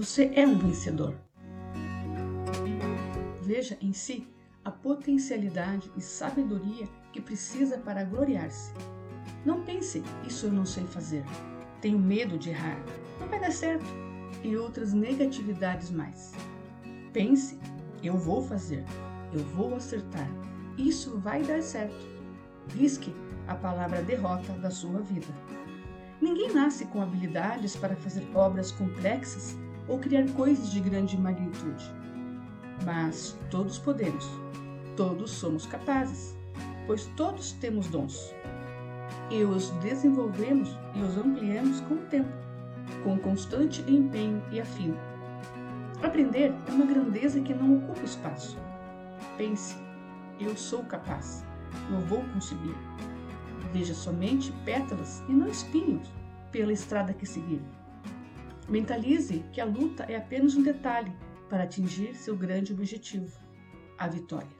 Você é um vencedor. Veja em si a potencialidade e sabedoria que precisa para gloriar-se. Não pense, isso eu não sei fazer. Tenho medo de errar. Não vai dar certo. E outras negatividades mais. Pense, eu vou fazer. Eu vou acertar. Isso vai dar certo. Risque a palavra derrota da sua vida. Ninguém nasce com habilidades para fazer obras complexas ou criar coisas de grande magnitude. Mas todos podemos, todos somos capazes, pois todos temos dons. E os desenvolvemos e os ampliamos com o tempo, com constante empenho e afino. Aprender é uma grandeza que não ocupa espaço. Pense, eu sou capaz, eu vou conseguir. Veja somente pétalas e não espinhos pela estrada que seguir. Mentalize que a luta é apenas um detalhe para atingir seu grande objetivo, a vitória.